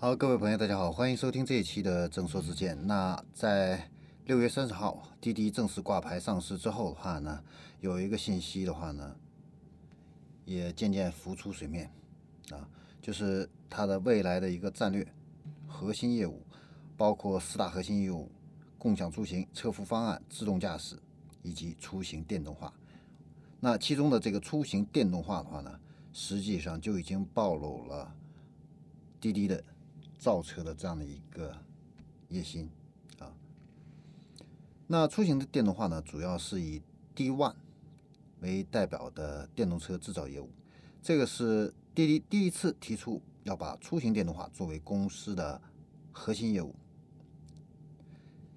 好，各位朋友，大家好，欢迎收听这一期的正说之见。那在六月三十号，滴滴正式挂牌上市之后的话呢，有一个信息的话呢，也渐渐浮出水面啊，就是它的未来的一个战略核心业务，包括四大核心业务：共享出行、车服方案、自动驾驶以及出行电动化。那其中的这个出行电动化的话呢，实际上就已经暴露了滴滴的。造车的这样的一个野心啊，那出行的电动化呢，主要是以 D One 为代表的电动车制造业务，这个是滴滴第一次提出要把出行电动化作为公司的核心业务，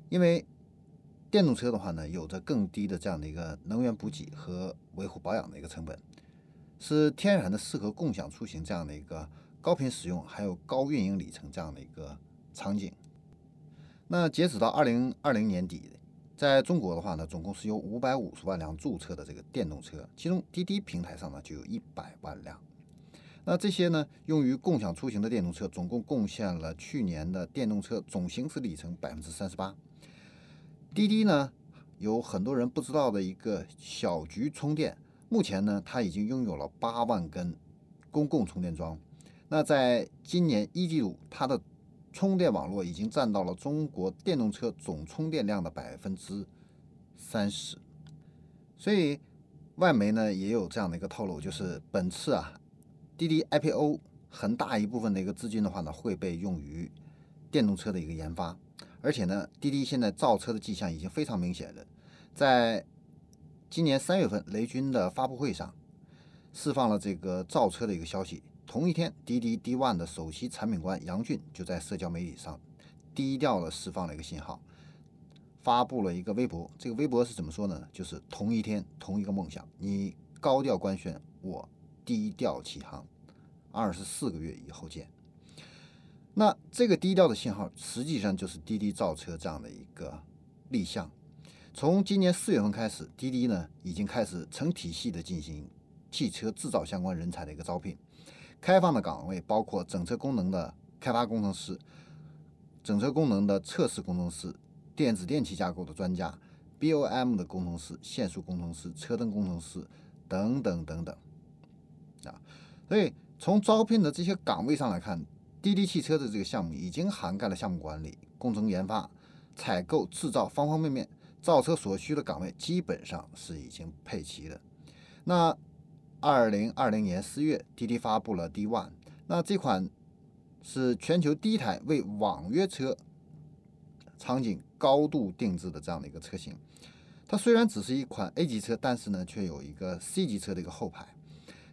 因为电动车的话呢，有着更低的这样的一个能源补给和维护保养的一个成本，是天然的适合共享出行这样的一个。高频使用还有高运营里程这样的一个场景。那截止到二零二零年底，在中国的话呢，总共是有五百五十万辆注册的这个电动车，其中滴滴平台上呢就有一百万辆。那这些呢，用于共享出行的电动车，总共贡献了去年的电动车总行驶里程百分之三十八。滴滴呢，有很多人不知道的一个小桔充电，目前呢，它已经拥有了八万根公共充电桩。那在今年一季度，它的充电网络已经占到了中国电动车总充电量的百分之三十，所以外媒呢也有这样的一个透露，就是本次啊滴滴 IPO 很大一部分的一个资金的话呢会被用于电动车的一个研发，而且呢滴滴现在造车的迹象已经非常明显了，在今年三月份雷军的发布会上释放了这个造车的一个消息。同一天，滴滴 D One 的首席产品官杨俊就在社交媒体上低调的释放了一个信号，发布了一个微博。这个微博是怎么说呢？就是同一天，同一个梦想，你高调官宣，我低调起航，二十四个月以后见。那这个低调的信号，实际上就是滴滴造车这样的一个立项。从今年四月份开始，滴滴呢已经开始成体系的进行汽车制造相关人才的一个招聘。开放的岗位包括整车功能的开发工程师、整车功能的测试工程师、电子电器架构的专家、BOM 的工程师、线束工程师、车灯工程师等等等等啊。所以从招聘的这些岗位上来看，滴滴汽车的这个项目已经涵盖了项目管理、工程研发、采购、制造方方面面，造车所需的岗位基本上是已经配齐的。那。二零二零年四月，滴滴发布了 D One，那这款是全球第一台为网约车场景高度定制的这样的一个车型。它虽然只是一款 A 级车，但是呢，却有一个 C 级车的一个后排。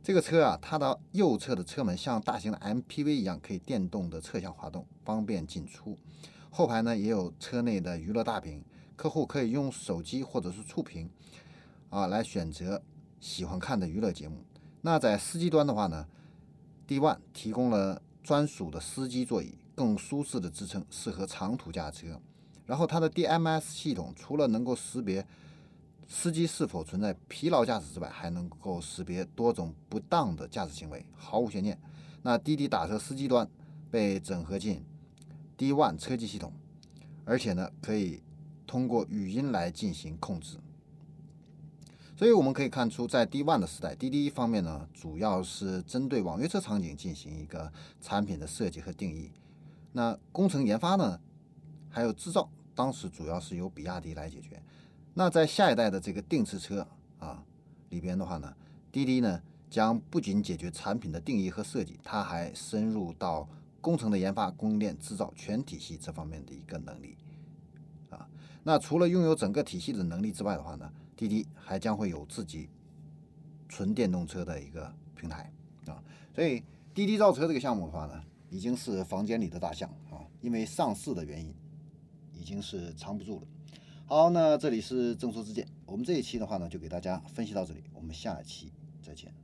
这个车啊，它的右侧的车门像大型的 MPV 一样，可以电动的侧向滑动，方便进出。后排呢，也有车内的娱乐大屏，客户可以用手机或者是触屏啊来选择。喜欢看的娱乐节目，那在司机端的话呢，D One 提供了专属的司机座椅，更舒适的支撑，适合长途驾车。然后它的 DMS 系统除了能够识别司机是否存在疲劳驾驶之外，还能够识别多种不当的驾驶行为，毫无悬念。那滴滴打车司机端被整合进 D One 车机系统，而且呢可以通过语音来进行控制。所以我们可以看出，在 D One 的时代，滴滴方面呢，主要是针对网约车场景进行一个产品的设计和定义。那工程研发呢，还有制造，当时主要是由比亚迪来解决。那在下一代的这个定制车啊里边的话呢，滴滴呢将不仅解决产品的定义和设计，它还深入到工程的研发、供应链、制造全体系这方面的一个能力啊。那除了拥有整个体系的能力之外的话呢？滴滴还将会有自己纯电动车的一个平台啊，所以滴滴造车这个项目的话呢，已经是房间里的大象啊，因为上市的原因，已经是藏不住了。好，那这里是正说之见，我们这一期的话呢，就给大家分析到这里，我们下一期再见。